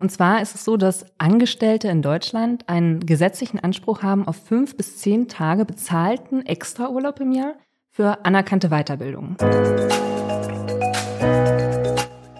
Und zwar ist es so, dass Angestellte in Deutschland einen gesetzlichen Anspruch haben auf fünf bis zehn Tage bezahlten Extraurlaub im Jahr für anerkannte Weiterbildung.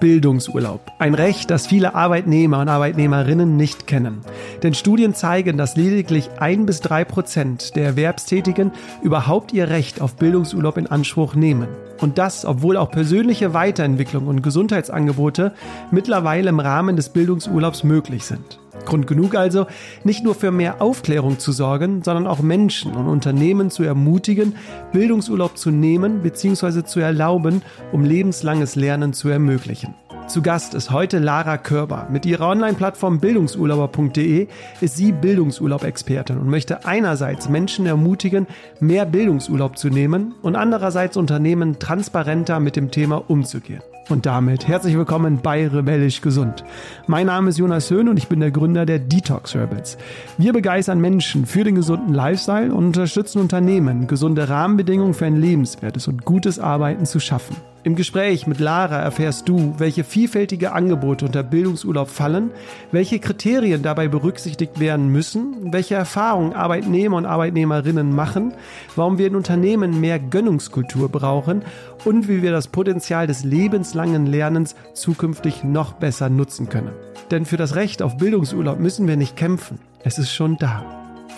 Bildungsurlaub. Ein Recht, das viele Arbeitnehmer und Arbeitnehmerinnen nicht kennen. Denn Studien zeigen, dass lediglich ein bis drei Prozent der Erwerbstätigen überhaupt ihr Recht auf Bildungsurlaub in Anspruch nehmen. Und das, obwohl auch persönliche Weiterentwicklung und Gesundheitsangebote mittlerweile im Rahmen des Bildungsurlaubs möglich sind. Grund genug also, nicht nur für mehr Aufklärung zu sorgen, sondern auch Menschen und Unternehmen zu ermutigen, Bildungsurlaub zu nehmen bzw. zu erlauben, um lebenslanges Lernen zu ermöglichen. Zu Gast ist heute Lara Körber. Mit ihrer Online-Plattform bildungsurlauber.de ist sie Bildungsurlaub-Expertin und möchte einerseits Menschen ermutigen, mehr Bildungsurlaub zu nehmen und andererseits Unternehmen transparenter mit dem Thema umzugehen. Und damit herzlich willkommen bei Rebellisch Gesund. Mein Name ist Jonas Höhn und ich bin der Gründer der Detox Rebels. Wir begeistern Menschen für den gesunden Lifestyle und unterstützen Unternehmen, gesunde Rahmenbedingungen für ein lebenswertes und gutes Arbeiten zu schaffen. Im Gespräch mit Lara erfährst du, welche vielfältige Angebote unter Bildungsurlaub fallen, welche Kriterien dabei berücksichtigt werden müssen, welche Erfahrungen Arbeitnehmer und Arbeitnehmerinnen machen, warum wir in Unternehmen mehr Gönnungskultur brauchen und wie wir das Potenzial des lebenslangen Lernens zukünftig noch besser nutzen können. Denn für das Recht auf Bildungsurlaub müssen wir nicht kämpfen, es ist schon da.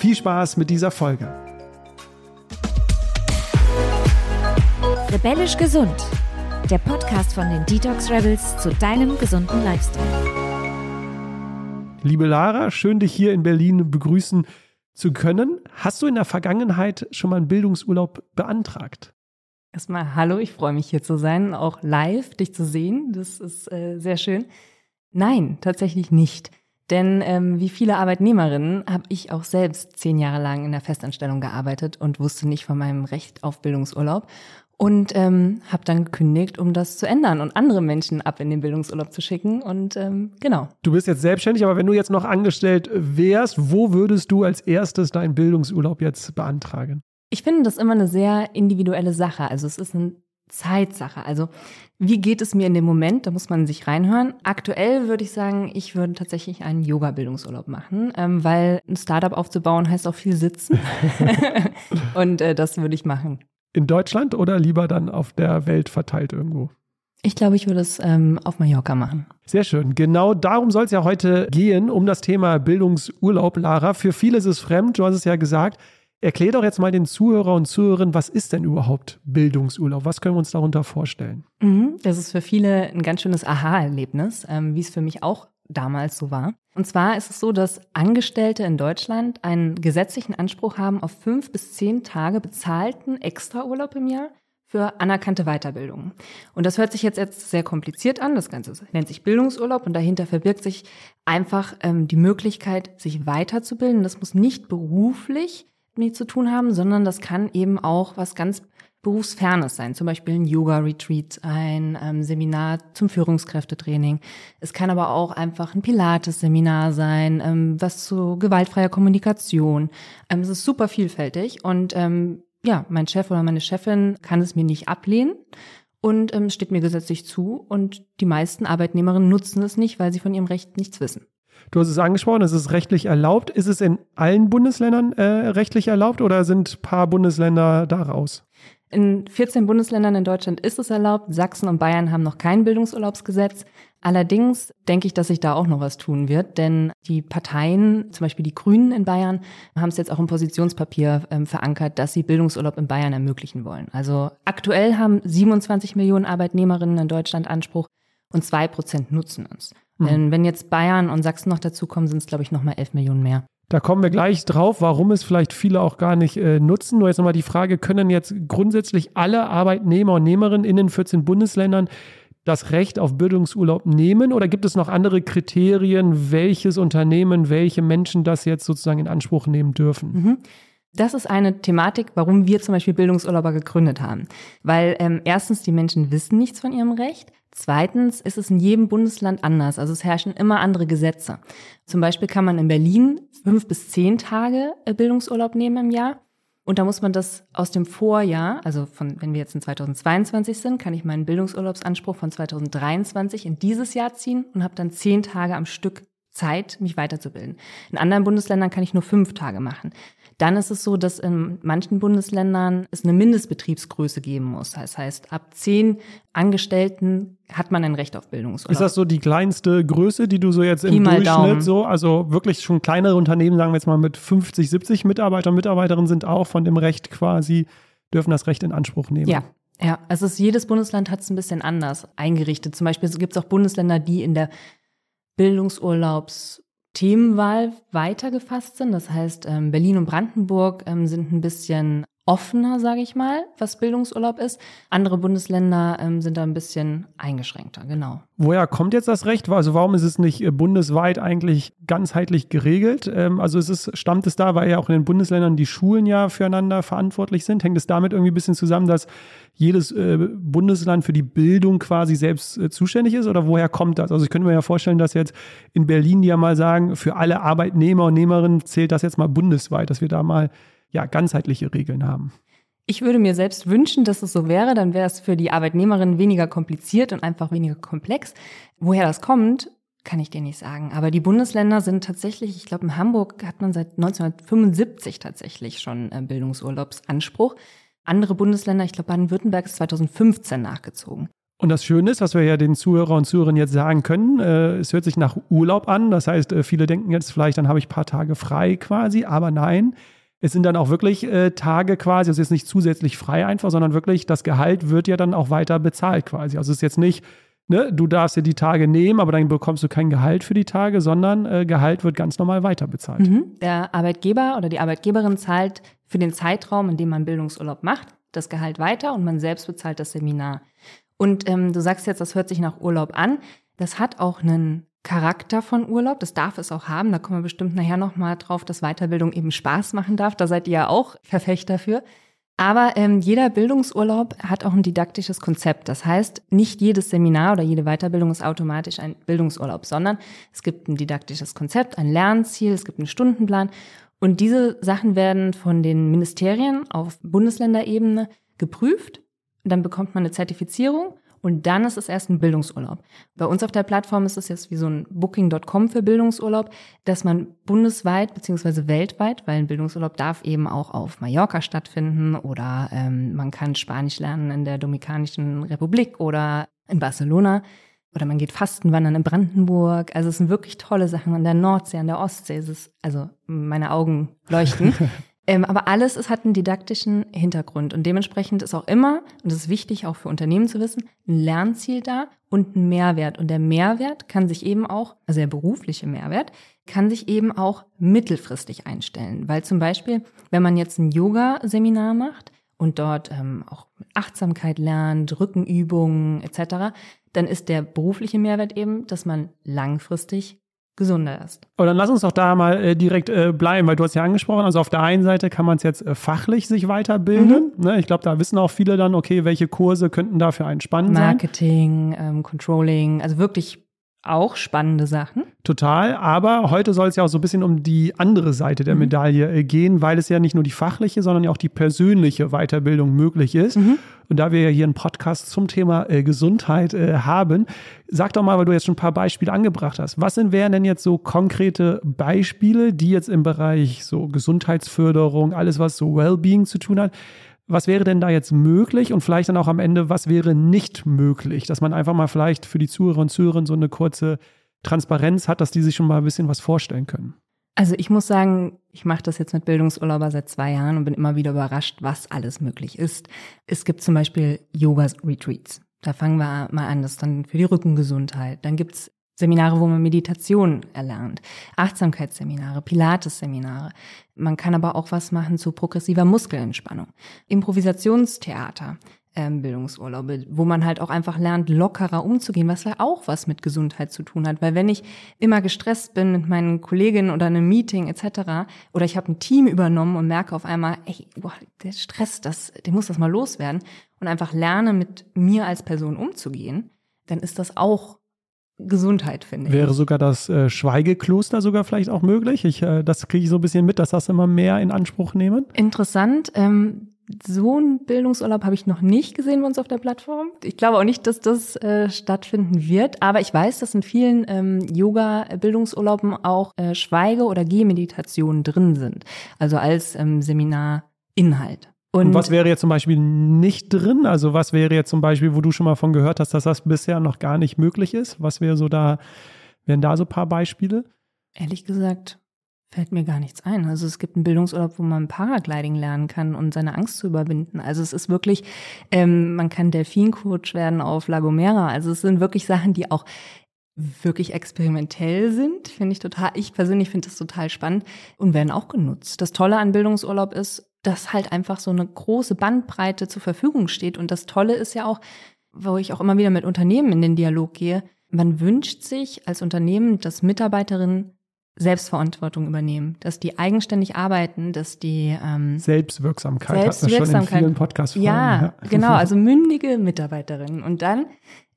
Viel Spaß mit dieser Folge. Rebellisch gesund der Podcast von den Detox Rebels zu deinem gesunden Lifestyle. Liebe Lara, schön dich hier in Berlin begrüßen zu können. Hast du in der Vergangenheit schon mal einen Bildungsurlaub beantragt? Erstmal hallo, ich freue mich hier zu sein, auch live dich zu sehen. Das ist äh, sehr schön. Nein, tatsächlich nicht. Denn ähm, wie viele Arbeitnehmerinnen habe ich auch selbst zehn Jahre lang in der Festanstellung gearbeitet und wusste nicht von meinem Recht auf Bildungsurlaub und ähm, habe dann gekündigt, um das zu ändern und andere Menschen ab in den Bildungsurlaub zu schicken. Und ähm, genau. Du bist jetzt selbstständig, aber wenn du jetzt noch angestellt wärst, wo würdest du als erstes deinen Bildungsurlaub jetzt beantragen? Ich finde das immer eine sehr individuelle Sache. Also es ist eine Zeitsache. Also wie geht es mir in dem Moment? Da muss man sich reinhören. Aktuell würde ich sagen, ich würde tatsächlich einen Yoga-Bildungsurlaub machen, ähm, weil ein Startup aufzubauen heißt auch viel sitzen. und äh, das würde ich machen in Deutschland oder lieber dann auf der Welt verteilt irgendwo? Ich glaube, ich würde es ähm, auf Mallorca machen. Sehr schön. Genau darum soll es ja heute gehen, um das Thema Bildungsurlaub, Lara. Für viele ist es fremd, du hast es ja gesagt. Erklär doch jetzt mal den Zuhörer und Zuhörerinnen, was ist denn überhaupt Bildungsurlaub? Was können wir uns darunter vorstellen? Mhm, das ist für viele ein ganz schönes Aha-Erlebnis, ähm, wie es für mich auch damals so war. Und zwar ist es so, dass Angestellte in Deutschland einen gesetzlichen Anspruch haben auf fünf bis zehn Tage bezahlten Extraurlaub im Jahr für anerkannte Weiterbildung. Und das hört sich jetzt, jetzt sehr kompliziert an. Das Ganze nennt sich Bildungsurlaub und dahinter verbirgt sich einfach ähm, die Möglichkeit, sich weiterzubilden. Das muss nicht beruflich mit zu tun haben, sondern das kann eben auch was ganz Berufsfernes sein, zum Beispiel ein Yoga-Retreat, ein ähm, Seminar zum Führungskräftetraining. Es kann aber auch einfach ein Pilates-Seminar sein, ähm, was zu gewaltfreier Kommunikation. Ähm, es ist super vielfältig und ähm, ja, mein Chef oder meine Chefin kann es mir nicht ablehnen und ähm, steht mir gesetzlich zu und die meisten Arbeitnehmerinnen nutzen es nicht, weil sie von ihrem Recht nichts wissen. Du hast es angesprochen, es ist rechtlich erlaubt. Ist es in allen Bundesländern äh, rechtlich erlaubt oder sind paar Bundesländer daraus? In 14 Bundesländern in Deutschland ist es erlaubt. Sachsen und Bayern haben noch kein Bildungsurlaubsgesetz. Allerdings denke ich, dass sich da auch noch was tun wird, denn die Parteien, zum Beispiel die Grünen in Bayern, haben es jetzt auch im Positionspapier ähm, verankert, dass sie Bildungsurlaub in Bayern ermöglichen wollen. Also aktuell haben 27 Millionen Arbeitnehmerinnen in Deutschland Anspruch und zwei Prozent nutzen uns. Mhm. Denn wenn jetzt Bayern und Sachsen noch dazukommen, sind es, glaube ich, noch mal 11 Millionen mehr. Da kommen wir gleich drauf, warum es vielleicht viele auch gar nicht äh, nutzen. Nur jetzt nochmal die Frage, können jetzt grundsätzlich alle Arbeitnehmer und Nehmerinnen in den 14 Bundesländern das Recht auf Bildungsurlaub nehmen oder gibt es noch andere Kriterien, welches Unternehmen, welche Menschen das jetzt sozusagen in Anspruch nehmen dürfen? Mhm. Das ist eine Thematik, warum wir zum Beispiel Bildungsurlauber gegründet haben. Weil ähm, erstens die Menschen wissen nichts von ihrem Recht. Zweitens ist es in jedem Bundesland anders. Also es herrschen immer andere Gesetze. Zum Beispiel kann man in Berlin fünf bis zehn Tage äh, Bildungsurlaub nehmen im Jahr. Und da muss man das aus dem Vorjahr, also von, wenn wir jetzt in 2022 sind, kann ich meinen Bildungsurlaubsanspruch von 2023 in dieses Jahr ziehen und habe dann zehn Tage am Stück Zeit, mich weiterzubilden. In anderen Bundesländern kann ich nur fünf Tage machen. Dann ist es so, dass in manchen Bundesländern es eine Mindestbetriebsgröße geben muss. Das heißt, ab zehn Angestellten hat man ein Recht auf Bildungsurlaub. Ist das so die kleinste Größe, die du so jetzt im Durchschnitt Daumen. so, also wirklich schon kleinere Unternehmen, sagen wir jetzt mal mit 50, 70 Mitarbeiter und Mitarbeiterinnen sind auch von dem Recht quasi, dürfen das Recht in Anspruch nehmen? Ja. Ja, also es ist, jedes Bundesland hat es ein bisschen anders eingerichtet. Zum Beispiel gibt es auch Bundesländer, die in der Bildungsurlaubsthemenwahl weitergefasst sind. Das heißt, ähm, Berlin und Brandenburg ähm, sind ein bisschen offener, sage ich mal, was Bildungsurlaub ist. Andere Bundesländer ähm, sind da ein bisschen eingeschränkter, genau. Woher kommt jetzt das Recht? Also warum ist es nicht äh, bundesweit eigentlich ganzheitlich geregelt? Ähm, also es ist, stammt es da, weil ja auch in den Bundesländern die Schulen ja füreinander verantwortlich sind? Hängt es damit irgendwie ein bisschen zusammen, dass jedes äh, Bundesland für die Bildung quasi selbst äh, zuständig ist? Oder woher kommt das? Also ich könnte mir ja vorstellen, dass jetzt in Berlin die ja mal sagen, für alle Arbeitnehmer und Nehmerinnen zählt das jetzt mal bundesweit, dass wir da mal ja ganzheitliche Regeln haben. Ich würde mir selbst wünschen, dass es so wäre, dann wäre es für die Arbeitnehmerin weniger kompliziert und einfach weniger komplex. Woher das kommt, kann ich dir nicht sagen. Aber die Bundesländer sind tatsächlich, ich glaube, in Hamburg hat man seit 1975 tatsächlich schon äh, Bildungsurlaubsanspruch. Andere Bundesländer, ich glaube, Baden-Württemberg ist 2015 nachgezogen. Und das Schöne ist, was wir ja den Zuhörer und Zuhörerinnen jetzt sagen können, äh, es hört sich nach Urlaub an. Das heißt, äh, viele denken jetzt vielleicht, dann habe ich ein paar Tage frei quasi, aber nein. Es sind dann auch wirklich äh, Tage quasi, also jetzt nicht zusätzlich frei einfach, sondern wirklich, das Gehalt wird ja dann auch weiter bezahlt quasi. Also es ist jetzt nicht, ne, du darfst dir die Tage nehmen, aber dann bekommst du kein Gehalt für die Tage, sondern äh, Gehalt wird ganz normal weiter bezahlt. Mhm. Der Arbeitgeber oder die Arbeitgeberin zahlt für den Zeitraum, in dem man Bildungsurlaub macht, das Gehalt weiter und man selbst bezahlt das Seminar. Und ähm, du sagst jetzt, das hört sich nach Urlaub an. Das hat auch einen Charakter von Urlaub, das darf es auch haben. Da kommen wir bestimmt nachher nochmal drauf, dass Weiterbildung eben Spaß machen darf. Da seid ihr ja auch Verfechter für. Aber ähm, jeder Bildungsurlaub hat auch ein didaktisches Konzept. Das heißt, nicht jedes Seminar oder jede Weiterbildung ist automatisch ein Bildungsurlaub, sondern es gibt ein didaktisches Konzept, ein Lernziel, es gibt einen Stundenplan. Und diese Sachen werden von den Ministerien auf Bundesländerebene geprüft. Dann bekommt man eine Zertifizierung und dann ist es erst ein Bildungsurlaub. Bei uns auf der Plattform ist es jetzt wie so ein Booking.com für Bildungsurlaub, dass man bundesweit beziehungsweise weltweit, weil ein Bildungsurlaub darf eben auch auf Mallorca stattfinden oder ähm, man kann Spanisch lernen in der Dominikanischen Republik oder in Barcelona oder man geht Fastenwandern in Brandenburg. Also es sind wirklich tolle Sachen an der Nordsee, an der Ostsee. Es ist, also meine Augen leuchten. Ähm, aber alles es hat einen didaktischen Hintergrund und dementsprechend ist auch immer, und das ist wichtig auch für Unternehmen zu wissen, ein Lernziel da und ein Mehrwert. Und der Mehrwert kann sich eben auch, also der berufliche Mehrwert, kann sich eben auch mittelfristig einstellen. Weil zum Beispiel, wenn man jetzt ein Yoga-Seminar macht und dort ähm, auch Achtsamkeit lernt, Rückenübungen etc., dann ist der berufliche Mehrwert eben, dass man langfristig gesunder ist. Aber dann lass uns doch da mal äh, direkt äh, bleiben, weil du hast ja angesprochen, also auf der einen Seite kann man es jetzt äh, fachlich sich weiterbilden. Mhm. Ne? Ich glaube, da wissen auch viele dann, okay, welche Kurse könnten da für einen spannend sein. Marketing, ähm, Controlling, also wirklich auch spannende Sachen. Total, aber heute soll es ja auch so ein bisschen um die andere Seite der Mhm. Medaille äh, gehen, weil es ja nicht nur die fachliche, sondern ja auch die persönliche Weiterbildung möglich ist. Mhm. Und da wir ja hier einen Podcast zum Thema äh, Gesundheit äh, haben, sag doch mal, weil du jetzt schon ein paar Beispiele angebracht hast, was sind, wären denn jetzt so konkrete Beispiele, die jetzt im Bereich so Gesundheitsförderung, alles was so Wellbeing zu tun hat, was wäre denn da jetzt möglich und vielleicht dann auch am Ende, was wäre nicht möglich, dass man einfach mal vielleicht für die Zuhörer und Zuhörerinnen so eine kurze Transparenz hat, dass die sich schon mal ein bisschen was vorstellen können. Also ich muss sagen, ich mache das jetzt mit Bildungsurlauber seit zwei Jahren und bin immer wieder überrascht, was alles möglich ist. Es gibt zum Beispiel Yoga-Retreats. Da fangen wir mal an, das ist dann für die Rückengesundheit. Dann gibt's Seminare, wo man Meditation erlernt, Achtsamkeitsseminare, Pilates-Seminare. Man kann aber auch was machen zu progressiver Muskelentspannung, Improvisationstheater. Ähm, Bildungsurlaube, wo man halt auch einfach lernt, lockerer umzugehen, was ja auch was mit Gesundheit zu tun hat. Weil wenn ich immer gestresst bin mit meinen Kolleginnen oder einem Meeting etc. oder ich habe ein Team übernommen und merke auf einmal, ey, boah, der Stress, das, der muss das mal loswerden und einfach lerne, mit mir als Person umzugehen, dann ist das auch Gesundheit, finde ich. Wäre sogar das äh, Schweigekloster sogar vielleicht auch möglich? Ich, äh, das kriege ich so ein bisschen mit, dass das immer mehr in Anspruch nehmen. Interessant. Ähm, so einen Bildungsurlaub habe ich noch nicht gesehen bei uns auf der Plattform. Ich glaube auch nicht, dass das äh, stattfinden wird, aber ich weiß, dass in vielen ähm, Yoga-Bildungsurlauben auch äh, Schweige- oder Gehmeditationen drin sind, also als ähm, Seminarinhalt. Und, Und, was wäre jetzt zum Beispiel nicht drin? Also was wäre jetzt zum Beispiel, wo du schon mal von gehört hast, dass das bisher noch gar nicht möglich ist? Was wäre so da, wären da so ein paar Beispiele? Ehrlich gesagt, fällt mir gar nichts ein. Also es gibt einen Bildungsurlaub, wo man Paragliding lernen kann und seine Angst zu überwinden. Also es ist wirklich, ähm, man kann Delfincoach werden auf La Gomera. Also es sind wirklich Sachen, die auch wirklich experimentell sind, finde ich total, ich persönlich finde das total spannend und werden auch genutzt. Das Tolle an Bildungsurlaub ist, dass halt einfach so eine große Bandbreite zur Verfügung steht. Und das Tolle ist ja auch, wo ich auch immer wieder mit Unternehmen in den Dialog gehe, man wünscht sich als Unternehmen, dass Mitarbeiterinnen Selbstverantwortung übernehmen, dass die eigenständig arbeiten, dass die ähm, Selbstwirksamkeit, Selbstwirksamkeit hat man schon in vielen Podcasts ja, ja, genau, also mündige Mitarbeiterinnen. Und dann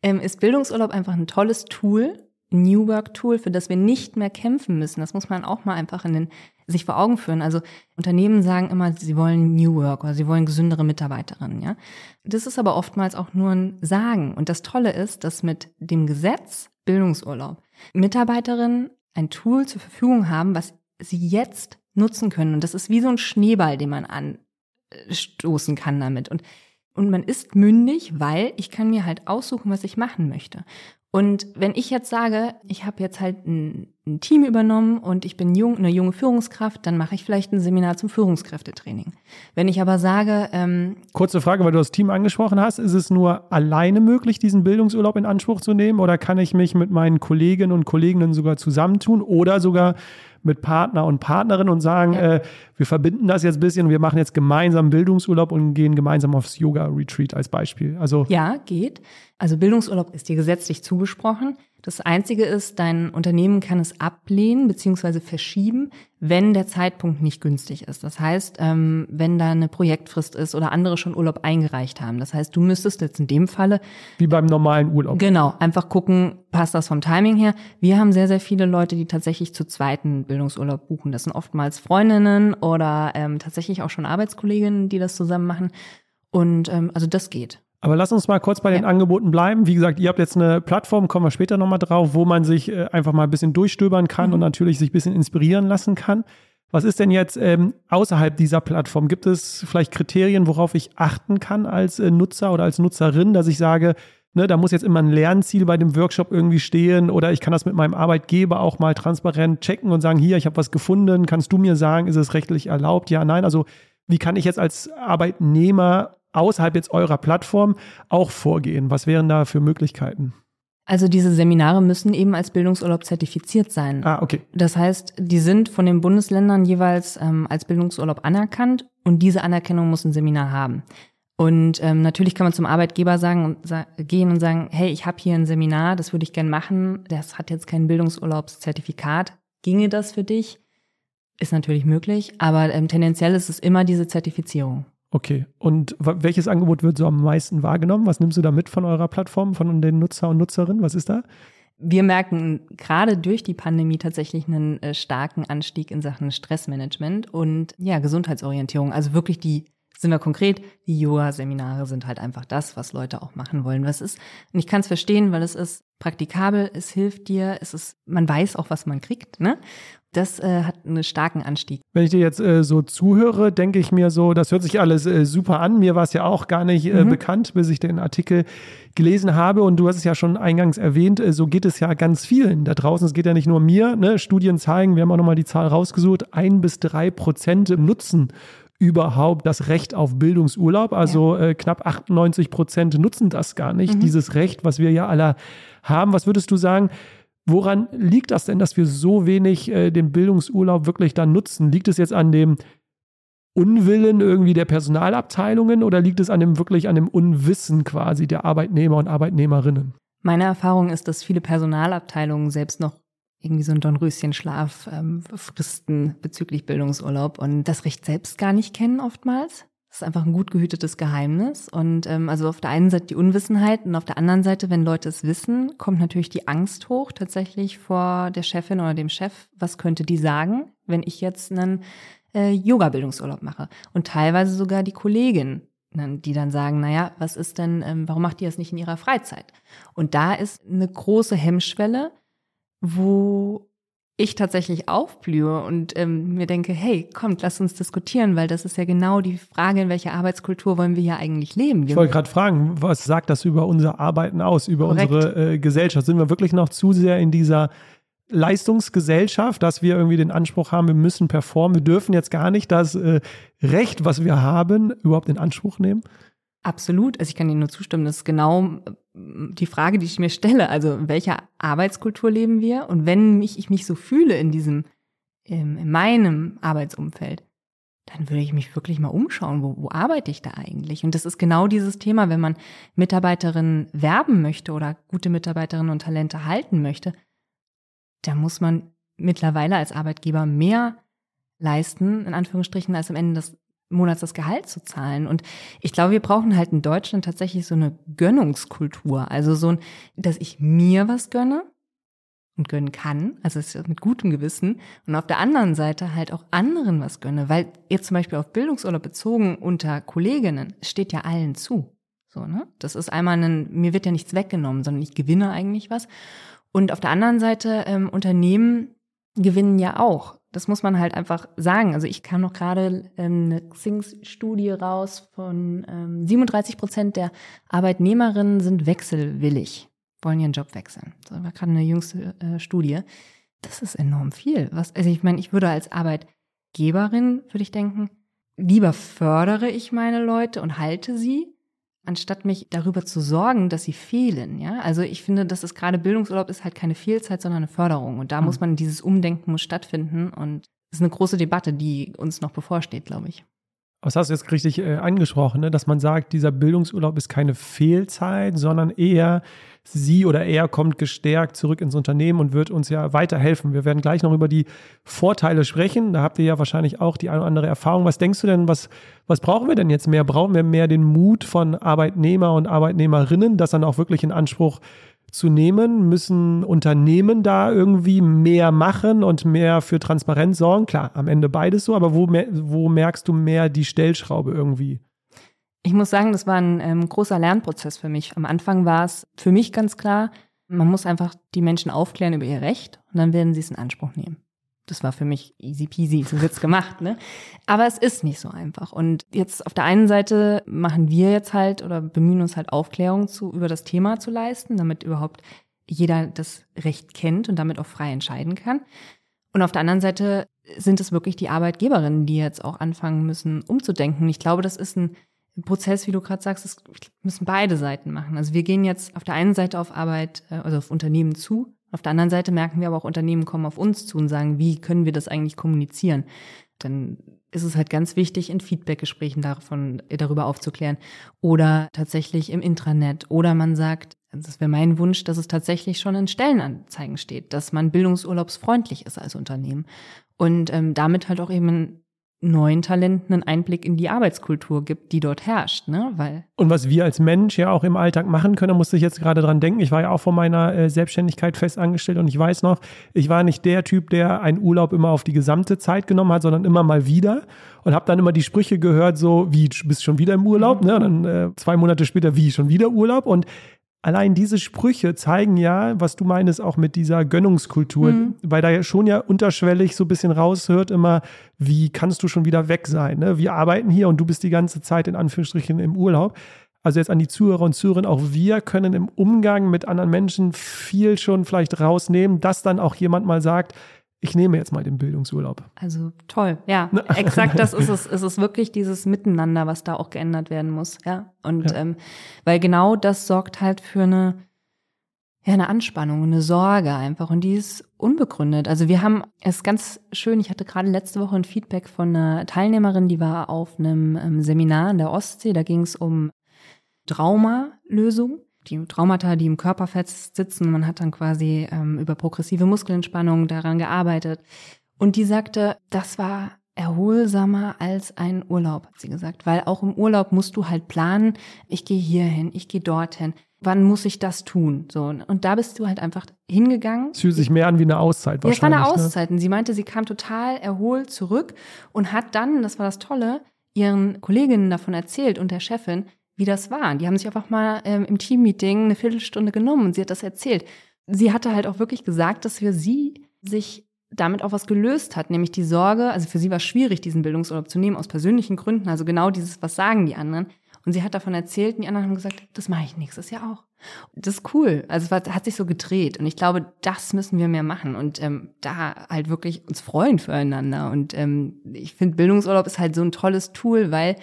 ähm, ist Bildungsurlaub einfach ein tolles Tool, New Work Tool, für das wir nicht mehr kämpfen müssen. Das muss man auch mal einfach in den sich vor Augen führen. Also Unternehmen sagen immer, sie wollen New Work oder sie wollen gesündere Mitarbeiterinnen, ja. Das ist aber oftmals auch nur ein Sagen. Und das Tolle ist, dass mit dem Gesetz Bildungsurlaub Mitarbeiterinnen ein Tool zur Verfügung haben, was sie jetzt nutzen können. Und das ist wie so ein Schneeball, den man anstoßen kann damit. Und, und man ist mündig, weil ich kann mir halt aussuchen, was ich machen möchte. Und wenn ich jetzt sage, ich habe jetzt halt ein, ein, Team übernommen und ich bin jung, eine junge Führungskraft, dann mache ich vielleicht ein Seminar zum Führungskräftetraining. Wenn ich aber sage, ähm, kurze Frage, weil du das Team angesprochen hast, ist es nur alleine möglich, diesen Bildungsurlaub in Anspruch zu nehmen, oder kann ich mich mit meinen Kolleginnen und Kollegen sogar zusammentun oder sogar mit Partner und Partnerin und sagen, ja. äh, wir verbinden das jetzt ein bisschen und wir machen jetzt gemeinsam Bildungsurlaub und gehen gemeinsam aufs Yoga-Retreat als Beispiel. Also ja, geht. Also Bildungsurlaub ist dir gesetzlich zugesprochen. Das Einzige ist, dein Unternehmen kann es ablehnen bzw. verschieben, wenn der Zeitpunkt nicht günstig ist. Das heißt, ähm, wenn da eine Projektfrist ist oder andere schon Urlaub eingereicht haben. Das heißt, du müsstest jetzt in dem Falle wie beim normalen Urlaub. Genau, einfach gucken, passt das vom Timing her. Wir haben sehr, sehr viele Leute, die tatsächlich zu zweiten Bildungsurlaub buchen. Das sind oftmals Freundinnen oder ähm, tatsächlich auch schon Arbeitskolleginnen, die das zusammen machen. Und ähm, also das geht. Aber lass uns mal kurz bei den ja. Angeboten bleiben. Wie gesagt, ihr habt jetzt eine Plattform, kommen wir später nochmal drauf, wo man sich äh, einfach mal ein bisschen durchstöbern kann mhm. und natürlich sich ein bisschen inspirieren lassen kann. Was ist denn jetzt ähm, außerhalb dieser Plattform? Gibt es vielleicht Kriterien, worauf ich achten kann als äh, Nutzer oder als Nutzerin, dass ich sage, ne, da muss jetzt immer ein Lernziel bei dem Workshop irgendwie stehen oder ich kann das mit meinem Arbeitgeber auch mal transparent checken und sagen, hier, ich habe was gefunden, kannst du mir sagen, ist es rechtlich erlaubt? Ja, nein. Also wie kann ich jetzt als Arbeitnehmer außerhalb jetzt eurer Plattform auch vorgehen? Was wären da für Möglichkeiten? Also diese Seminare müssen eben als Bildungsurlaub zertifiziert sein. Ah, okay. Das heißt, die sind von den Bundesländern jeweils ähm, als Bildungsurlaub anerkannt und diese Anerkennung muss ein Seminar haben. Und ähm, natürlich kann man zum Arbeitgeber sagen sa gehen und sagen, hey, ich habe hier ein Seminar, das würde ich gern machen. Das hat jetzt kein Bildungsurlaubszertifikat. Ginge das für dich? Ist natürlich möglich, aber ähm, tendenziell ist es immer diese Zertifizierung. Okay. Und welches Angebot wird so am meisten wahrgenommen? Was nimmst du da mit von eurer Plattform, von den Nutzer und Nutzerinnen? Was ist da? Wir merken gerade durch die Pandemie tatsächlich einen äh, starken Anstieg in Sachen Stressmanagement und ja, Gesundheitsorientierung. Also wirklich die, sind wir konkret, die Yoga-Seminare sind halt einfach das, was Leute auch machen wollen. Was ist, und ich kann es verstehen, weil es ist praktikabel, es hilft dir, es ist, man weiß auch, was man kriegt, ne? Das äh, hat einen starken Anstieg. Wenn ich dir jetzt äh, so zuhöre, denke ich mir so, das hört sich alles äh, super an. Mir war es ja auch gar nicht äh, mhm. bekannt, bis ich den Artikel gelesen habe. Und du hast es ja schon eingangs erwähnt, äh, so geht es ja ganz vielen da draußen. Es geht ja nicht nur mir. Ne? Studien zeigen, wir haben auch nochmal die Zahl rausgesucht, ein bis drei Prozent nutzen überhaupt das Recht auf Bildungsurlaub. Also ja. äh, knapp 98 Prozent nutzen das gar nicht, mhm. dieses Recht, was wir ja alle haben. Was würdest du sagen, Woran liegt das denn, dass wir so wenig äh, den Bildungsurlaub wirklich dann nutzen? Liegt es jetzt an dem Unwillen irgendwie der Personalabteilungen oder liegt es an dem wirklich an dem Unwissen quasi der Arbeitnehmer und Arbeitnehmerinnen? Meine Erfahrung ist, dass viele Personalabteilungen selbst noch irgendwie so ein Dornröschenschlaf ähm, fristen bezüglich Bildungsurlaub und das Recht selbst gar nicht kennen oftmals. Das ist einfach ein gut gehütetes Geheimnis. Und ähm, also auf der einen Seite die Unwissenheit und auf der anderen Seite, wenn Leute es wissen, kommt natürlich die Angst hoch, tatsächlich vor der Chefin oder dem Chef. Was könnte die sagen, wenn ich jetzt einen äh, Yoga-Bildungsurlaub mache. Und teilweise sogar die Kollegin, die dann sagen, naja, was ist denn, ähm, warum macht ihr das nicht in ihrer Freizeit? Und da ist eine große Hemmschwelle, wo ich tatsächlich aufblühe und ähm, mir denke, hey, kommt, lass uns diskutieren, weil das ist ja genau die Frage, in welcher Arbeitskultur wollen wir hier eigentlich leben. Ich wollte gerade fragen, was sagt das über unser Arbeiten aus, über Korrekt. unsere äh, Gesellschaft? Sind wir wirklich noch zu sehr in dieser Leistungsgesellschaft, dass wir irgendwie den Anspruch haben, wir müssen performen, wir dürfen jetzt gar nicht das äh, Recht, was wir haben, überhaupt in Anspruch nehmen? Absolut. Also ich kann Ihnen nur zustimmen. Das ist genau äh, die Frage, die ich mir stelle. Also in welcher Arbeitskultur leben wir? Und wenn mich, ich mich so fühle in diesem, in, in meinem Arbeitsumfeld, dann würde ich mich wirklich mal umschauen, wo, wo arbeite ich da eigentlich? Und das ist genau dieses Thema, wenn man Mitarbeiterinnen werben möchte oder gute Mitarbeiterinnen und Talente halten möchte, da muss man mittlerweile als Arbeitgeber mehr leisten, in Anführungsstrichen, als am Ende des Monats das Gehalt zu zahlen. Und ich glaube, wir brauchen halt in Deutschland tatsächlich so eine Gönnungskultur. Also so ein, dass ich mir was gönne und gönnen kann, also mit gutem Gewissen. Und auf der anderen Seite halt auch anderen was gönne. Weil jetzt zum Beispiel auf Bildungsurlaub bezogen unter Kolleginnen steht ja allen zu. So, ne? Das ist einmal ein, mir wird ja nichts weggenommen, sondern ich gewinne eigentlich was. Und auf der anderen Seite, ähm, Unternehmen gewinnen ja auch. Das muss man halt einfach sagen. Also ich kam noch gerade ähm, eine Xing-Studie raus von ähm, 37 Prozent der Arbeitnehmerinnen sind wechselwillig, wollen ihren Job wechseln. Das war gerade eine jüngste äh, Studie. Das ist enorm viel. Was, also ich meine, ich würde als Arbeitgeberin, würde ich denken, lieber fördere ich meine Leute und halte sie, anstatt mich darüber zu sorgen, dass sie fehlen. Ja, also ich finde, dass es gerade Bildungsurlaub ist halt keine Fehlzeit, sondern eine Förderung. Und da mhm. muss man dieses Umdenken muss stattfinden. Und es ist eine große Debatte, die uns noch bevorsteht, glaube ich. Was hast du jetzt richtig äh, angesprochen, ne? dass man sagt, dieser Bildungsurlaub ist keine Fehlzeit, sondern eher sie oder er kommt gestärkt zurück ins Unternehmen und wird uns ja weiterhelfen. Wir werden gleich noch über die Vorteile sprechen. Da habt ihr ja wahrscheinlich auch die eine oder andere Erfahrung. Was denkst du denn, was, was brauchen wir denn jetzt mehr? Brauchen wir mehr den Mut von Arbeitnehmer und Arbeitnehmerinnen, das dann auch wirklich in Anspruch zu nehmen? Müssen Unternehmen da irgendwie mehr machen und mehr für Transparenz sorgen? Klar, am Ende beides so, aber wo, wo merkst du mehr die Stellschraube irgendwie? Ich muss sagen, das war ein ähm, großer Lernprozess für mich. Am Anfang war es für mich ganz klar, man muss einfach die Menschen aufklären über ihr Recht und dann werden sie es in Anspruch nehmen. Das war für mich easy peasy, so wird's gemacht, ne? Aber es ist nicht so einfach. Und jetzt auf der einen Seite machen wir jetzt halt oder bemühen uns halt Aufklärung zu, über das Thema zu leisten, damit überhaupt jeder das Recht kennt und damit auch frei entscheiden kann. Und auf der anderen Seite sind es wirklich die Arbeitgeberinnen, die jetzt auch anfangen müssen, umzudenken. Ich glaube, das ist ein Prozess, wie du gerade sagst, das müssen beide Seiten machen. Also wir gehen jetzt auf der einen Seite auf Arbeit, äh, also auf Unternehmen zu. Auf der anderen Seite merken wir aber auch, Unternehmen kommen auf uns zu und sagen, wie können wir das eigentlich kommunizieren? Dann ist es halt ganz wichtig, in Feedbackgesprächen davon, äh, darüber aufzuklären. Oder tatsächlich im Intranet. Oder man sagt, das wäre mein Wunsch, dass es tatsächlich schon in Stellenanzeigen steht, dass man bildungsurlaubsfreundlich ist als Unternehmen. Und ähm, damit halt auch eben neuen Talenten einen Einblick in die Arbeitskultur gibt, die dort herrscht, ne? Weil und was wir als Mensch ja auch im Alltag machen können, da musste ich jetzt gerade dran denken. Ich war ja auch vor meiner äh, Selbstständigkeit fest angestellt und ich weiß noch, ich war nicht der Typ, der einen Urlaub immer auf die gesamte Zeit genommen hat, sondern immer mal wieder und habe dann immer die Sprüche gehört, so wie bist schon wieder im Urlaub, mhm. ne? Und dann äh, zwei Monate später wie schon wieder Urlaub und allein diese Sprüche zeigen ja, was du meinst, auch mit dieser Gönnungskultur, mhm. weil da ja schon ja unterschwellig so ein bisschen raushört immer, wie kannst du schon wieder weg sein? Ne? Wir arbeiten hier und du bist die ganze Zeit in Anführungsstrichen im Urlaub. Also jetzt an die Zuhörer und Zuhörerinnen, auch wir können im Umgang mit anderen Menschen viel schon vielleicht rausnehmen, dass dann auch jemand mal sagt, ich nehme jetzt mal den Bildungsurlaub. Also toll, ja, exakt das ist es. Es ist wirklich dieses Miteinander, was da auch geändert werden muss, ja. Und ja. Ähm, weil genau das sorgt halt für eine, ja, eine Anspannung, eine Sorge einfach und die ist unbegründet. Also wir haben es ganz schön, ich hatte gerade letzte Woche ein Feedback von einer Teilnehmerin, die war auf einem ähm, Seminar in der Ostsee, da ging es um Traumalösung die Traumata, die im Körper sitzen. Man hat dann quasi ähm, über progressive Muskelentspannung daran gearbeitet. Und die sagte, das war erholsamer als ein Urlaub, hat sie gesagt. Weil auch im Urlaub musst du halt planen, ich gehe hierhin, ich gehe dorthin. Wann muss ich das tun? So. Und da bist du halt einfach hingegangen. Es fühlt sich mehr an wie eine Auszeit Ja, es war wahrscheinlich. eine ne? Auszeit. Und sie meinte, sie kam total erholt zurück und hat dann, das war das Tolle, ihren Kolleginnen davon erzählt und der Chefin, wie das war. Die haben sich einfach mal ähm, im Teammeeting eine Viertelstunde genommen und sie hat das erzählt. Sie hatte halt auch wirklich gesagt, dass für sie sich damit auch was gelöst hat, nämlich die Sorge, also für sie war es schwierig, diesen Bildungsurlaub zu nehmen, aus persönlichen Gründen, also genau dieses, was sagen die anderen. Und sie hat davon erzählt und die anderen haben gesagt, das mache ich nächstes Jahr auch. Das ist cool. Also es hat sich so gedreht. Und ich glaube, das müssen wir mehr machen und ähm, da halt wirklich uns freuen füreinander. Und ähm, ich finde, Bildungsurlaub ist halt so ein tolles Tool, weil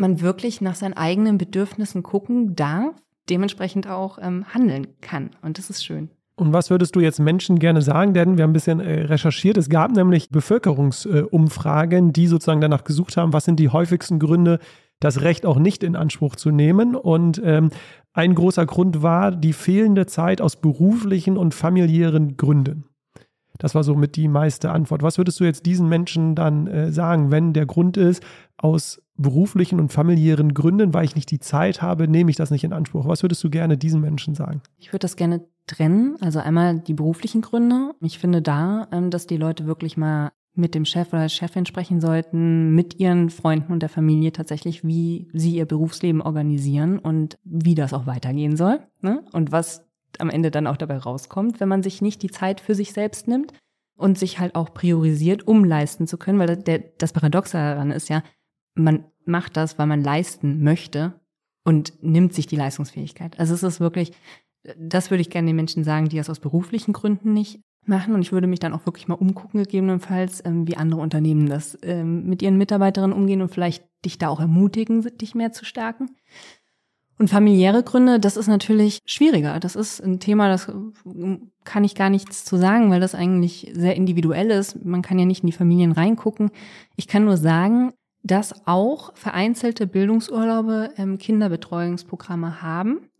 man wirklich nach seinen eigenen Bedürfnissen gucken darf, dementsprechend auch ähm, handeln kann. Und das ist schön. Und was würdest du jetzt Menschen gerne sagen? Denn wir haben ein bisschen äh, recherchiert. Es gab nämlich Bevölkerungsumfragen, die sozusagen danach gesucht haben, was sind die häufigsten Gründe, das Recht auch nicht in Anspruch zu nehmen. Und ähm, ein großer Grund war die fehlende Zeit aus beruflichen und familiären Gründen. Das war so mit die meiste Antwort. Was würdest du jetzt diesen Menschen dann äh, sagen, wenn der Grund ist, aus beruflichen und familiären Gründen, weil ich nicht die Zeit habe, nehme ich das nicht in Anspruch? Was würdest du gerne diesen Menschen sagen? Ich würde das gerne trennen. Also einmal die beruflichen Gründe. Ich finde da, ähm, dass die Leute wirklich mal mit dem Chef oder der Chefin sprechen sollten, mit ihren Freunden und der Familie tatsächlich, wie sie ihr Berufsleben organisieren und wie das auch weitergehen soll. Ne? Und was am Ende dann auch dabei rauskommt, wenn man sich nicht die Zeit für sich selbst nimmt und sich halt auch priorisiert, um leisten zu können. Weil der, das Paradoxe daran ist ja, man macht das, weil man leisten möchte und nimmt sich die Leistungsfähigkeit. Also es ist wirklich, das würde ich gerne den Menschen sagen, die das aus beruflichen Gründen nicht machen. Und ich würde mich dann auch wirklich mal umgucken, gegebenenfalls, ähm, wie andere Unternehmen das ähm, mit ihren Mitarbeiterinnen umgehen und vielleicht dich da auch ermutigen, dich mehr zu stärken. Und familiäre Gründe, das ist natürlich schwieriger. Das ist ein Thema, das äh, kann ich gar nichts zu sagen, weil das eigentlich sehr individuell ist. Man kann ja nicht in die Familien reingucken. Ich kann nur sagen, dass auch vereinzelte Bildungsurlaube ähm, Kinderbetreuungsprogramme haben.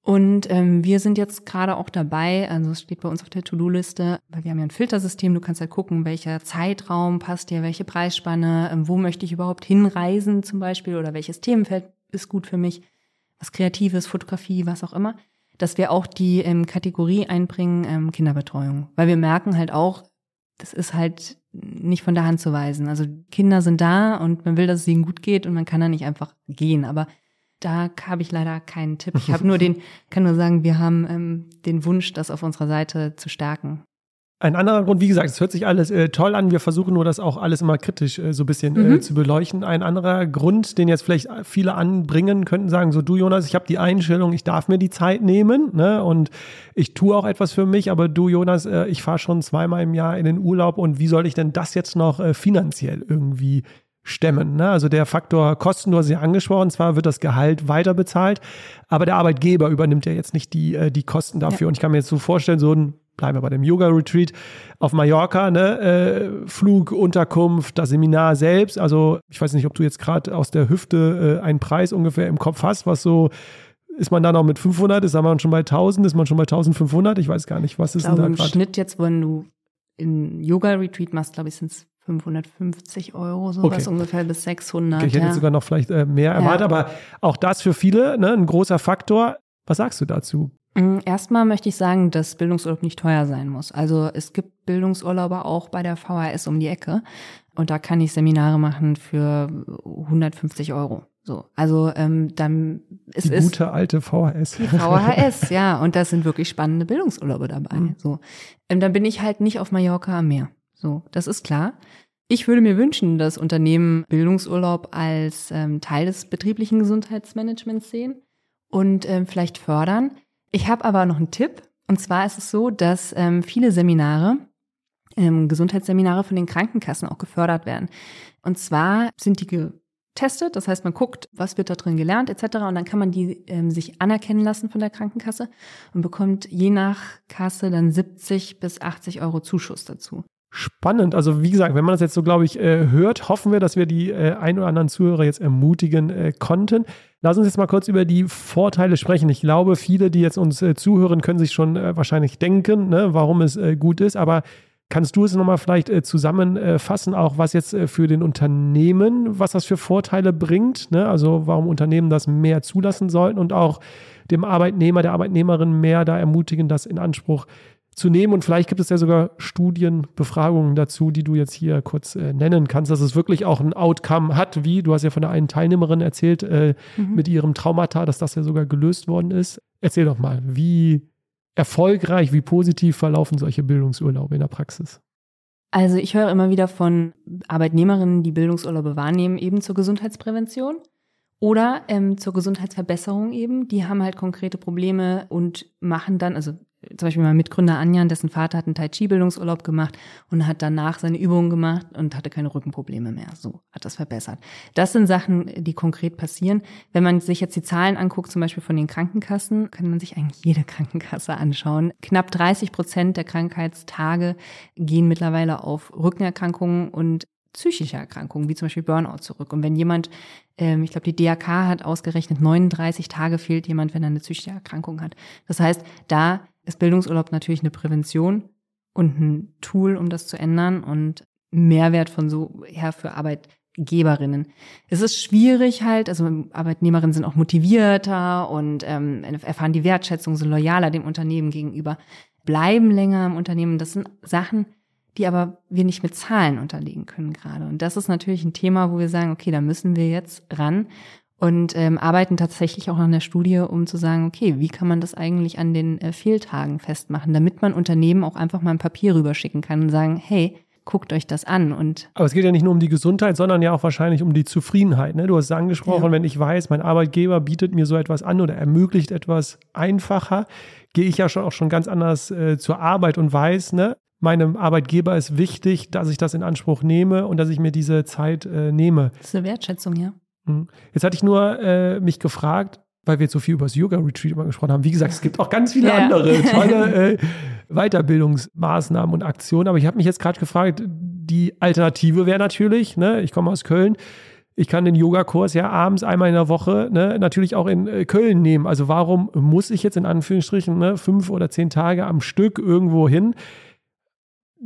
Und ähm, wir sind jetzt gerade auch dabei, also es steht bei uns auf der To-Do-Liste, weil wir haben ja ein Filtersystem, du kannst halt gucken, welcher Zeitraum passt dir, welche Preisspanne, ähm, wo möchte ich überhaupt hinreisen zum Beispiel oder welches Themenfeld ist gut für mich, was Kreatives, Fotografie, was auch immer, dass wir auch die ähm, Kategorie einbringen, ähm, Kinderbetreuung. Weil wir merken halt auch, das ist halt nicht von der Hand zu weisen. Also Kinder sind da und man will, dass es ihnen gut geht und man kann da nicht einfach gehen. Aber da habe ich leider keinen Tipp. Ich habe nur den, kann nur sagen, wir haben ähm, den Wunsch, das auf unserer Seite zu stärken. Ein anderer Grund, wie gesagt, es hört sich alles äh, toll an. Wir versuchen nur, das auch alles immer kritisch äh, so ein bisschen Mhm. äh, zu beleuchten. Ein anderer Grund, den jetzt vielleicht viele anbringen könnten, sagen so, du Jonas, ich habe die Einstellung, ich darf mir die Zeit nehmen ne? und ich tue auch etwas für mich, aber du Jonas, äh, ich fahre schon zweimal im Jahr in den Urlaub und wie soll ich denn das jetzt noch äh, finanziell irgendwie stemmen. Ne? Also der Faktor Kosten, du hast ja angesprochen, zwar wird das Gehalt weiter bezahlt, aber der Arbeitgeber übernimmt ja jetzt nicht die, äh, die Kosten dafür. Und ich kann mir jetzt so vorstellen, so ein, bleiben wir bei dem Yoga-Retreat auf Mallorca, ne? äh, Flug, Unterkunft, das Seminar selbst. Also ich weiß nicht, ob du jetzt gerade aus der Hüfte äh, einen Preis ungefähr im Kopf hast, was so ist man da noch mit 500, ist man schon bei 1000, ist man schon bei 1500? Ich weiß gar nicht, was ist denn glaube, da im? Schnitt jetzt, wenn du in Yoga-Retreat machst, glaube ich, sind es 550 Euro, sowas Okay. ungefähr bis 600. Okay, ich hätte ja. sogar noch vielleicht äh, mehr erwartet, aber auch das für viele ne, ein großer Faktor. Was sagst du dazu? Mm, Erstmal möchte ich sagen, dass Bildungsurlaub nicht teuer sein muss. Also es gibt Bildungsurlauber auch bei der VHS um die Ecke. Und da kann ich Seminare machen für 150 Euro. So, also ähm, dann es Die ist gute alte VHS. die VHS, ja, und da sind wirklich spannende Bildungsurlaube dabei. Mhm. So, ähm, dann bin ich halt nicht auf Mallorca am Meer. So, das ist klar. Ich würde mir wünschen, dass Unternehmen Bildungsurlaub als ähm, Teil des betrieblichen Gesundheitsmanagements sehen und ähm, vielleicht fördern. Ich habe aber noch einen Tipp. Und zwar ist es so, dass ähm, viele Seminare, ähm, Gesundheitsseminare von den Krankenkassen auch gefördert werden. Und zwar sind die getestet, das heißt, man guckt, was wird da drin gelernt etc. Und dann kann man die ähm, sich anerkennen lassen von der Krankenkasse und bekommt je nach Kasse dann 70 bis 80 Euro Zuschuss dazu. Spannend. Also wie gesagt, wenn man das jetzt so, glaube ich, äh, hört, hoffen wir, dass wir die äh, ein oder anderen Zuhörer jetzt ermutigen äh, konnten. Lass uns jetzt mal kurz über die Vorteile sprechen. Ich glaube, viele, die jetzt uns zuhören, können sich schon wahrscheinlich denken, ne, warum es gut ist. Aber Kannst du es nochmal vielleicht zusammenfassen, auch was jetzt für den Unternehmen, was das für Vorteile bringt? Ne? Also warum Unternehmen das mehr zulassen sollten und auch dem Arbeitnehmer, der Arbeitnehmerin mehr da ermutigen, das in Anspruch zu nehmen. Und vielleicht gibt es ja sogar Studien, Befragungen dazu, die du jetzt hier kurz äh, nennen kannst, dass es wirklich auch ein Outcome hat, wie du hast ja von der einen Teilnehmerin erzählt äh, mhm. mit ihrem Traumata, dass das ja sogar gelöst worden ist. Erzähl doch mal, wie erfolgreich, wie positiv verlaufen solche Bildungsurlaube in der Praxis? Also ich höre immer wieder von Arbeitnehmerinnen, die Bildungsurlaube wahrnehmen, eben zur Gesundheitsprävention oder ähm, zur Gesundheitsverbesserung eben. Die haben halt konkrete Probleme und machen dann, also zum Beispiel mein Mitgründer Anjan, dessen Vater hat einen Tai Chi Bildungsurlaub gemacht und hat danach seine Übungen gemacht und hatte keine Rückenprobleme mehr. So hat das verbessert. Das sind Sachen, die konkret passieren. Wenn man sich jetzt die Zahlen anguckt, zum Beispiel von den Krankenkassen, kann man sich eigentlich jede Krankenkasse anschauen. Knapp 30 Prozent der Krankheitstage gehen mittlerweile auf Rückenerkrankungen und psychische Erkrankungen, wie zum Beispiel Burnout zurück. Und wenn jemand, ähm, ich glaube, die DRK hat ausgerechnet, 39 Tage fehlt jemand, wenn er eine psychische Erkrankung hat. Das heißt, da ist Bildungsurlaub natürlich eine Prävention und ein Tool, um das zu ändern und Mehrwert von so her für Arbeitgeberinnen. Es ist schwierig halt, also Arbeitnehmerinnen sind auch motivierter und ähm, erfahren die Wertschätzung, sind loyaler dem Unternehmen gegenüber, bleiben länger im Unternehmen. Das sind Sachen, die aber wir nicht mit Zahlen unterlegen können gerade. Und das ist natürlich ein Thema, wo wir sagen, okay, da müssen wir jetzt ran und ähm, arbeiten tatsächlich auch an der Studie, um zu sagen, okay, wie kann man das eigentlich an den äh, Fehltagen festmachen, damit man Unternehmen auch einfach mal ein Papier rüberschicken kann und sagen, hey, guckt euch das an. Und Aber es geht ja nicht nur um die Gesundheit, sondern ja auch wahrscheinlich um die Zufriedenheit. Ne? Du hast es angesprochen, ja. wenn ich weiß, mein Arbeitgeber bietet mir so etwas an oder ermöglicht etwas einfacher, gehe ich ja schon auch schon ganz anders äh, zur Arbeit und weiß, ne, meinem Arbeitgeber ist wichtig, dass ich das in Anspruch nehme und dass ich mir diese Zeit äh, nehme. Das ist eine Wertschätzung, ja. Mhm. Jetzt hatte ich nur äh, mich gefragt, weil wir jetzt so viel über das Yoga-Retreat immer gesprochen haben. Wie gesagt, es gibt auch ganz viele ja. andere tolle äh, Weiterbildungsmaßnahmen und Aktionen. Aber ich habe mich jetzt gerade gefragt, die Alternative wäre natürlich, ne, ich komme aus Köln, ich kann den Yogakurs ja abends einmal in der Woche ne, natürlich auch in äh, Köln nehmen. Also warum muss ich jetzt in Anführungsstrichen ne, fünf oder zehn Tage am Stück irgendwo hin?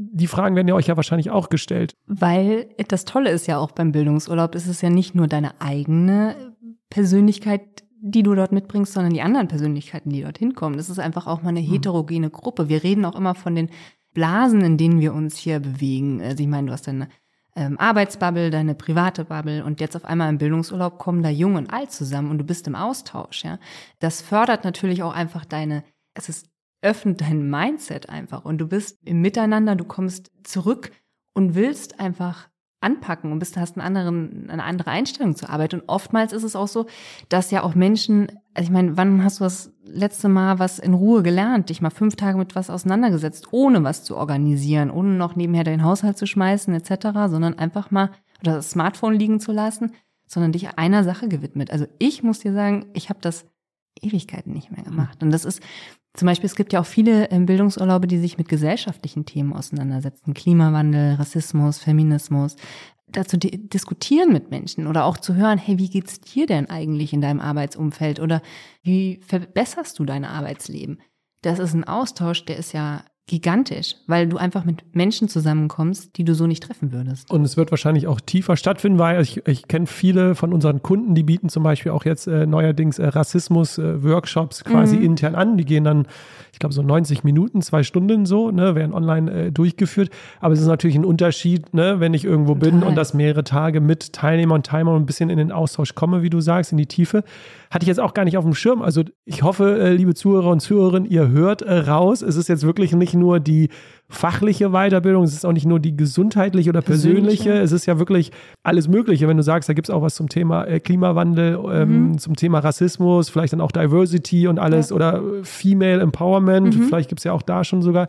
Die Fragen werden ja euch ja wahrscheinlich auch gestellt. Weil das Tolle ist ja auch beim Bildungsurlaub, ist es ja nicht nur deine eigene Persönlichkeit, die du dort mitbringst, sondern die anderen Persönlichkeiten, die dort hinkommen. Das ist einfach auch mal eine hm. heterogene Gruppe. Wir reden auch immer von den Blasen, in denen wir uns hier bewegen. Also ich meine, du hast deine ähm, Arbeitsbubble, deine private Bubble und jetzt auf einmal im Bildungsurlaub kommen da Jung und Alt zusammen und du bist im Austausch. Ja, das fördert natürlich auch einfach deine. Es ist öffnet dein Mindset einfach und du bist im Miteinander, du kommst zurück und willst einfach anpacken und bist, hast einen anderen, eine andere Einstellung zur Arbeit. Und oftmals ist es auch so, dass ja auch Menschen, also ich meine, wann hast du das letzte Mal was in Ruhe gelernt, dich mal fünf Tage mit was auseinandergesetzt, ohne was zu organisieren, ohne noch nebenher deinen Haushalt zu schmeißen, etc., sondern einfach mal oder das Smartphone liegen zu lassen, sondern dich einer Sache gewidmet. Also ich muss dir sagen, ich habe das Ewigkeiten nicht mehr gemacht. Und das ist, zum Beispiel, es gibt ja auch viele ähm, Bildungsurlaube, die sich mit gesellschaftlichen Themen auseinandersetzen. Klimawandel, Rassismus, Feminismus. Dazu diskutieren mit Menschen oder auch zu hören, hey, wie geht's dir denn eigentlich in deinem Arbeitsumfeld oder wie verbesserst du dein Arbeitsleben? Das ist ein Austausch, der ist ja gigantisch, weil du einfach mit Menschen zusammenkommst, die du so nicht treffen würdest. Und es wird wahrscheinlich auch tiefer stattfinden, weil ich, ich kenne viele von unseren Kunden, die bieten zum Beispiel auch jetzt äh, neuerdings äh, Rassismus-Workshops äh, quasi mhm. intern an. Die gehen dann, ich glaube, so 90 Minuten, zwei Stunden so, ne, werden online äh, durchgeführt. Aber es ist natürlich ein Unterschied, ne, wenn ich irgendwo Total. bin und das mehrere Tage mit Teilnehmern und Teilnehmern ein bisschen in den Austausch komme, wie du sagst, in die Tiefe. Hatte ich jetzt auch gar nicht auf dem Schirm. Also ich hoffe, äh, liebe Zuhörer und Zuhörerinnen, ihr hört äh, raus. Es ist jetzt wirklich nicht nur die fachliche Weiterbildung, es ist auch nicht nur die gesundheitliche oder persönliche, Persönliche. es ist ja wirklich alles Mögliche. Wenn du sagst, da gibt es auch was zum Thema äh, Klimawandel, ähm, mhm. zum Thema Rassismus, vielleicht dann auch Diversity und alles ja. oder Female Empowerment, mhm. vielleicht gibt es ja auch da schon sogar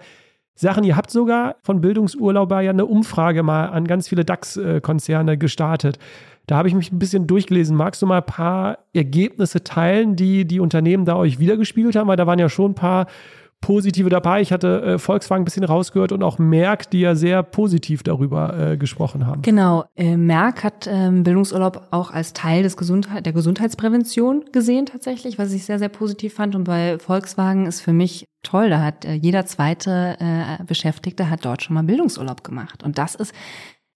Sachen. Ihr habt sogar von Bildungsurlauber ja eine Umfrage mal an ganz viele DAX-Konzerne gestartet. Da habe ich mich ein bisschen durchgelesen. Magst du mal ein paar Ergebnisse teilen, die die Unternehmen da euch wiedergespiegelt haben? Weil da waren ja schon ein paar Positive dabei. Ich hatte äh, Volkswagen ein bisschen rausgehört und auch Merck, die ja sehr positiv darüber äh, gesprochen haben. Genau. Äh, Merck hat ähm, Bildungsurlaub auch als Teil des Gesundheit der Gesundheitsprävention gesehen tatsächlich, was ich sehr, sehr positiv fand. Und bei Volkswagen ist für mich toll. Da hat äh, jeder zweite äh, Beschäftigte hat dort schon mal Bildungsurlaub gemacht. Und das ist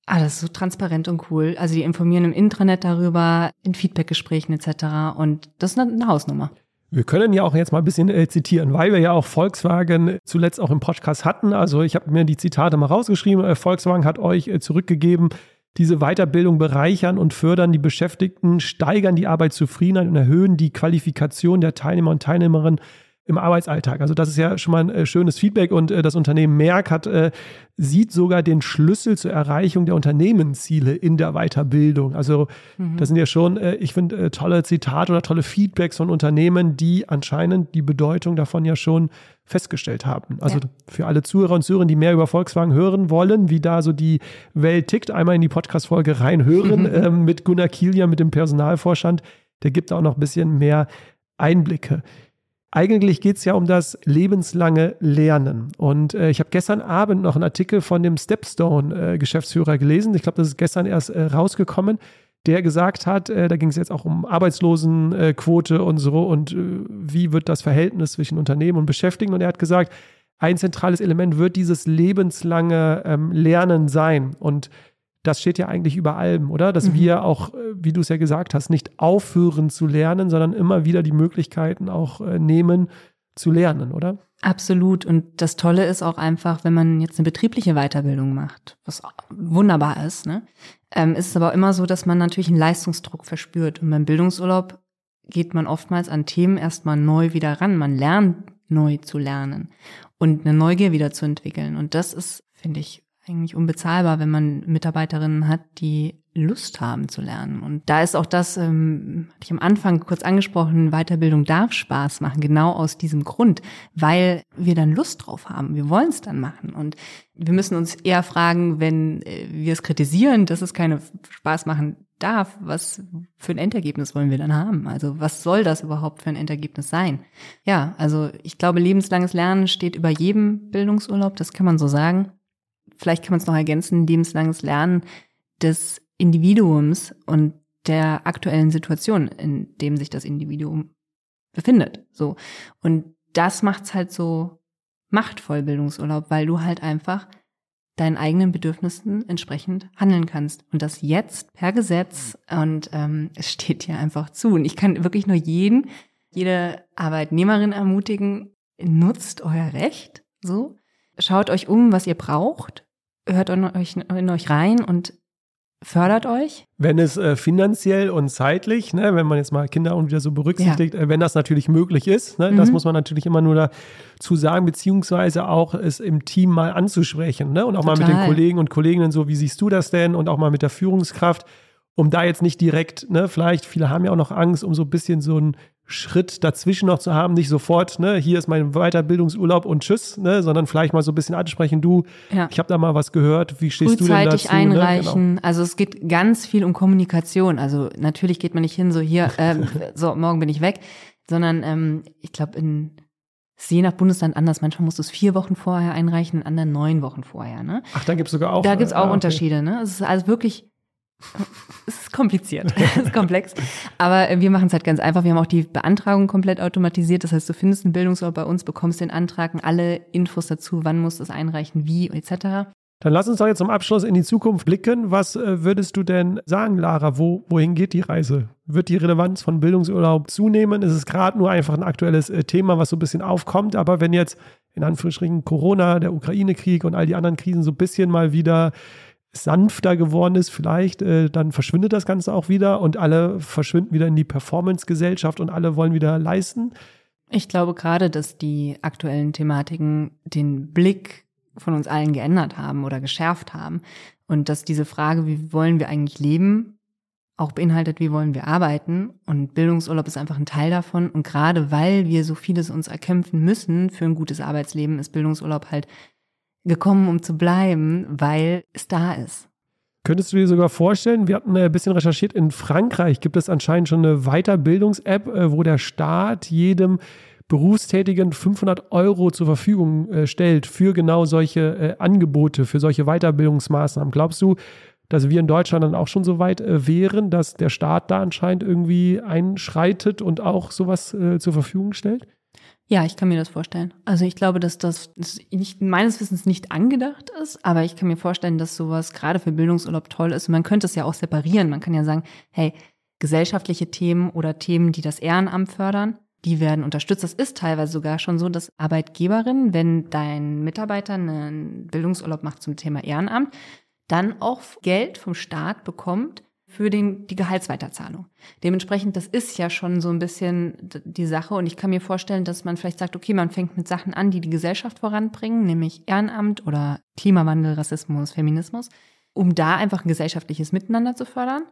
Ah, das ist so transparent und cool. Also die informieren im Intranet darüber, in Feedbackgesprächen etc. Und das ist eine, Hausnummer. Wir können ja auch jetzt mal ein bisschen äh, zitieren, weil wir ja auch Volkswagen zuletzt auch im Podcast hatten. Also ich habe mir die Zitate mal rausgeschrieben. Äh, Volkswagen hat euch äh, zurückgegeben, diese Weiterbildung bereichern und fördern die Beschäftigten, steigern die Arbeitszufriedenheit und erhöhen die Qualifikation der Teilnehmer und Teilnehmerinnen im Arbeitsalltag. Also das ist ja schon mal ein äh, schönes Feedback und äh, das Unternehmen Merck hat, äh, sieht sogar den Schlüssel zur Erreichung der Unternehmensziele in der Weiterbildung. Also mhm. das sind ja schon, ich finde, tolle Zitate oder tolle Feedbacks von Unternehmen, die anscheinend die Bedeutung davon ja schon festgestellt haben. Also ja. für alle Zuhörer und Zuhörerinnen, die mehr über Volkswagen hören wollen, wie da so die Welt tickt, einmal in die Podcast-Folge reinhören ähm, mit Gunnar Kielia, mit dem Personalvorstand. Der gibt auch noch ein bisschen mehr Einblicke. Eigentlich geht es ja um das lebenslange Lernen. Und äh, ich habe gestern Abend noch einen Artikel von dem Stepstone-Geschäftsführer äh, gelesen. Ich glaube, das ist gestern erst äh, rausgekommen, der gesagt hat, äh, da ging es jetzt auch um Arbeitslosenquote und so und äh, wie wird das Verhältnis zwischen Unternehmen und Beschäftigten. Und er hat gesagt, ein zentrales Element wird dieses lebenslange ähm, Lernen sein. Und das steht ja eigentlich über allem, oder? Dass mhm. wir auch, äh, wie du es ja gesagt hast, nicht aufhören zu lernen, sondern immer wieder die Möglichkeiten auch äh, nehmen zu lernen, oder? Absolut. Und das Tolle ist auch einfach, wenn man jetzt eine betriebliche Weiterbildung macht, was wunderbar ist, ne? Ähm, ist es aber immer so, dass man natürlich einen Leistungsdruck verspürt. Und beim Bildungsurlaub geht man oftmals an Themen erstmal neu wieder ran. Man lernt neu zu lernen und eine Neugier wieder zu entwickeln. Und das ist, finde ich, eigentlich unbezahlbar, wenn man Mitarbeiterinnen hat, die Lust haben zu lernen. Und da ist auch das, ähm, hatte ich am Anfang kurz angesprochen, Weiterbildung darf Spaß machen, genau aus diesem Grund, weil wir dann Lust drauf haben. Wir wollen es dann machen. Und wir müssen uns eher fragen, wenn äh, wir es kritisieren, dass es keine Spaß machen darf, was für ein Endergebnis wollen wir dann haben? Also was soll das überhaupt für ein Endergebnis sein? Ja, also ich glaube, lebenslanges Lernen steht über jedem Bildungsurlaub, das kann man so sagen vielleicht kann man es noch ergänzen, lebenslanges Lernen des Individuums und der aktuellen Situation, in dem sich das Individuum befindet. So. Und das macht's halt so machtvoll Bildungsurlaub, weil du halt einfach deinen eigenen Bedürfnissen entsprechend handeln kannst. Und das jetzt per Gesetz und ähm, es steht dir einfach zu. Und ich kann wirklich nur jeden, jede Arbeitnehmerin ermutigen, nutzt euer Recht, so. Schaut euch um, was ihr braucht hört in euch, in euch rein und fördert euch? Wenn es äh, finanziell und zeitlich, ne, wenn man jetzt mal Kinder und wieder so berücksichtigt, ja. äh, wenn das natürlich möglich ist, ne, mhm. das muss man natürlich immer nur dazu sagen, beziehungsweise auch es im Team mal anzusprechen ne, und auch Total. mal mit den Kollegen und Kolleginnen so, wie siehst du das denn und auch mal mit der Führungskraft, um da jetzt nicht direkt, ne, vielleicht, viele haben ja auch noch Angst, um so ein bisschen so ein Schritt dazwischen noch zu haben, nicht sofort, ne, hier ist mein Weiterbildungsurlaub und tschüss, ne, sondern vielleicht mal so ein bisschen ansprechen, du, ja. ich habe da mal was gehört, wie stehst du denn dazu? einreichen, ne? genau. also es geht ganz viel um Kommunikation, also natürlich geht man nicht hin, so hier, ähm, so morgen bin ich weg, sondern ähm, ich glaube in je nach Bundesland anders. Manchmal musst du es vier Wochen vorher einreichen, in anderen neun Wochen vorher. Ne? Ach, da gibt es sogar auch. Da gibt es auch äh, okay. Unterschiede. Ne? Es ist also wirklich es ist kompliziert, es ist komplex. Aber wir machen es halt ganz einfach. Wir haben auch die Beantragung komplett automatisiert. Das heißt, du findest einen Bildungsort bei uns, bekommst den Antrag alle Infos dazu, wann musst du es einreichen, wie etc. Dann lass uns doch jetzt zum Abschluss in die Zukunft blicken. Was äh, würdest du denn sagen, Lara? Wo, wohin geht die Reise? Wird die Relevanz von Bildungsurlaub zunehmen? Ist es gerade nur einfach ein aktuelles äh, Thema, was so ein bisschen aufkommt? Aber wenn jetzt in Anführungsstrichen Corona, der Ukraine-Krieg und all die anderen Krisen so ein bisschen mal wieder sanfter geworden ist, vielleicht, äh, dann verschwindet das Ganze auch wieder und alle verschwinden wieder in die Performance-Gesellschaft und alle wollen wieder leisten. Ich glaube gerade, dass die aktuellen Thematiken den Blick von uns allen geändert haben oder geschärft haben und dass diese Frage, wie wollen wir eigentlich leben, auch beinhaltet, wie wollen wir arbeiten. Und Bildungsurlaub ist einfach ein Teil davon. Und gerade weil wir so vieles uns erkämpfen müssen für ein gutes Arbeitsleben, ist Bildungsurlaub halt gekommen, um zu bleiben, weil es da ist. Könntest du dir sogar vorstellen, wir hatten ein bisschen recherchiert, in Frankreich gibt es anscheinend schon eine Weiterbildungs-App, äh, wo der Staat jedem Berufstätigen 500 Euro zur Verfügung äh, stellt für genau solche äh, Angebote, für solche Weiterbildungsmaßnahmen. Glaubst du, dass wir in Deutschland dann auch schon so weit äh, wären, dass der Staat da anscheinend irgendwie einschreitet und auch sowas äh, zur Verfügung stellt? Ja, ich kann mir das vorstellen. Also ich glaube, dass das nicht, meines Wissens nicht angedacht ist, aber ich kann mir vorstellen, dass sowas gerade für Bildungsurlaub toll ist. Und man könnte es ja auch separieren. Man kann ja sagen, hey, gesellschaftliche Themen oder Themen, die das Ehrenamt fördern, die werden unterstützt. Das ist teilweise sogar schon so, dass Arbeitgeberinnen, wenn dein Mitarbeiter einen Bildungsurlaub macht zum Thema Ehrenamt, dann auch Geld vom Staat bekommt für den, die Gehaltsweiterzahlung. Dementsprechend, das ist ja schon so ein bisschen die Sache. Und ich kann mir vorstellen, dass man vielleicht sagt, okay, man fängt mit Sachen an, die die Gesellschaft voranbringen, nämlich Ehrenamt oder Klimawandel, Rassismus, Feminismus, um da einfach ein gesellschaftliches Miteinander zu fördern.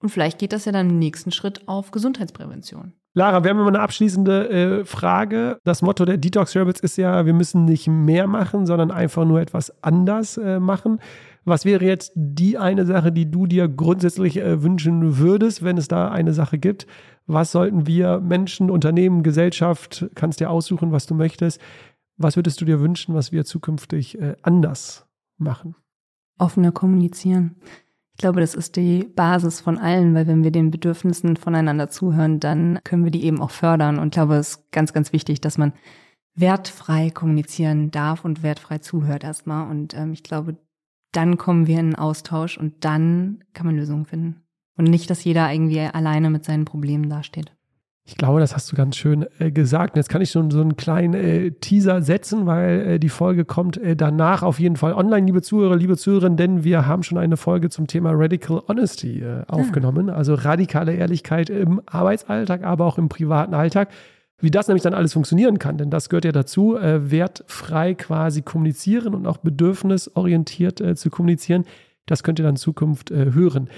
Und vielleicht geht das ja dann im nächsten Schritt auf Gesundheitsprävention. Lara, wir haben immer eine abschließende äh, Frage. Das Motto der Detox Rebels ist ja, wir müssen nicht mehr machen, sondern einfach nur etwas anders äh, machen. Was wäre jetzt die eine Sache, die du dir grundsätzlich äh, wünschen würdest, wenn es da eine Sache gibt? Was sollten wir Menschen, Unternehmen, Gesellschaft, kannst dir aussuchen, was du möchtest. Was würdest du dir wünschen, was wir zukünftig äh, anders machen? Offener kommunizieren. Ich glaube, das ist die Basis von allen, weil wenn wir den Bedürfnissen voneinander zuhören, dann können wir die eben auch fördern. Und ich glaube, es ist ganz, ganz wichtig, dass man wertfrei kommunizieren darf und wertfrei zuhört erstmal. Und ähm, ich glaube, dann kommen wir in einen Austausch und dann kann man Lösungen finden. Und nicht, dass jeder irgendwie alleine mit seinen Problemen dasteht. Ich glaube, das hast du ganz schön äh, gesagt. Und jetzt kann ich schon so einen kleinen äh, Teaser setzen, weil äh, die Folge kommt äh, danach auf jeden Fall online, liebe Zuhörer, liebe Zuhörerinnen, denn wir haben schon eine Folge zum Thema Radical Honesty äh, aufgenommen. Ah. Also radikale Ehrlichkeit im Arbeitsalltag, aber auch im privaten Alltag. Wie das nämlich dann alles funktionieren kann, denn das gehört ja dazu, äh, wertfrei quasi kommunizieren und auch bedürfnisorientiert zu kommunizieren. Das könnt ihr dann in Zukunft hören.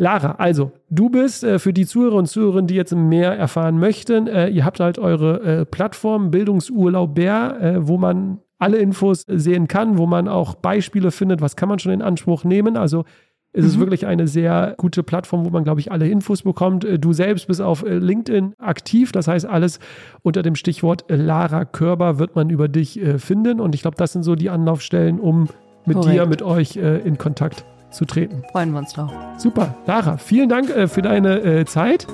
Lara, also du bist äh, für die Zuhörer und Zuhörerinnen, die jetzt mehr erfahren möchten, äh, ihr habt halt eure äh, Plattform Bildungsurlaub Bär, wo man alle Infos sehen kann, wo man auch Beispiele findet, was kann man schon in Anspruch nehmen. Also es ist mhm. wirklich eine sehr gute Plattform, wo man, glaube ich, alle Infos bekommt. Äh, du selbst bist auf äh, LinkedIn aktiv. Das heißt, alles unter dem Stichwort äh, Lara Körber wird man über dich finden. Und ich glaube, das sind so die Anlaufstellen, um mit Korrekt. dir, mit euch in Kontakt zu treten. Freuen wir uns drauf. Super. Lara, vielen Dank für deine Zeit.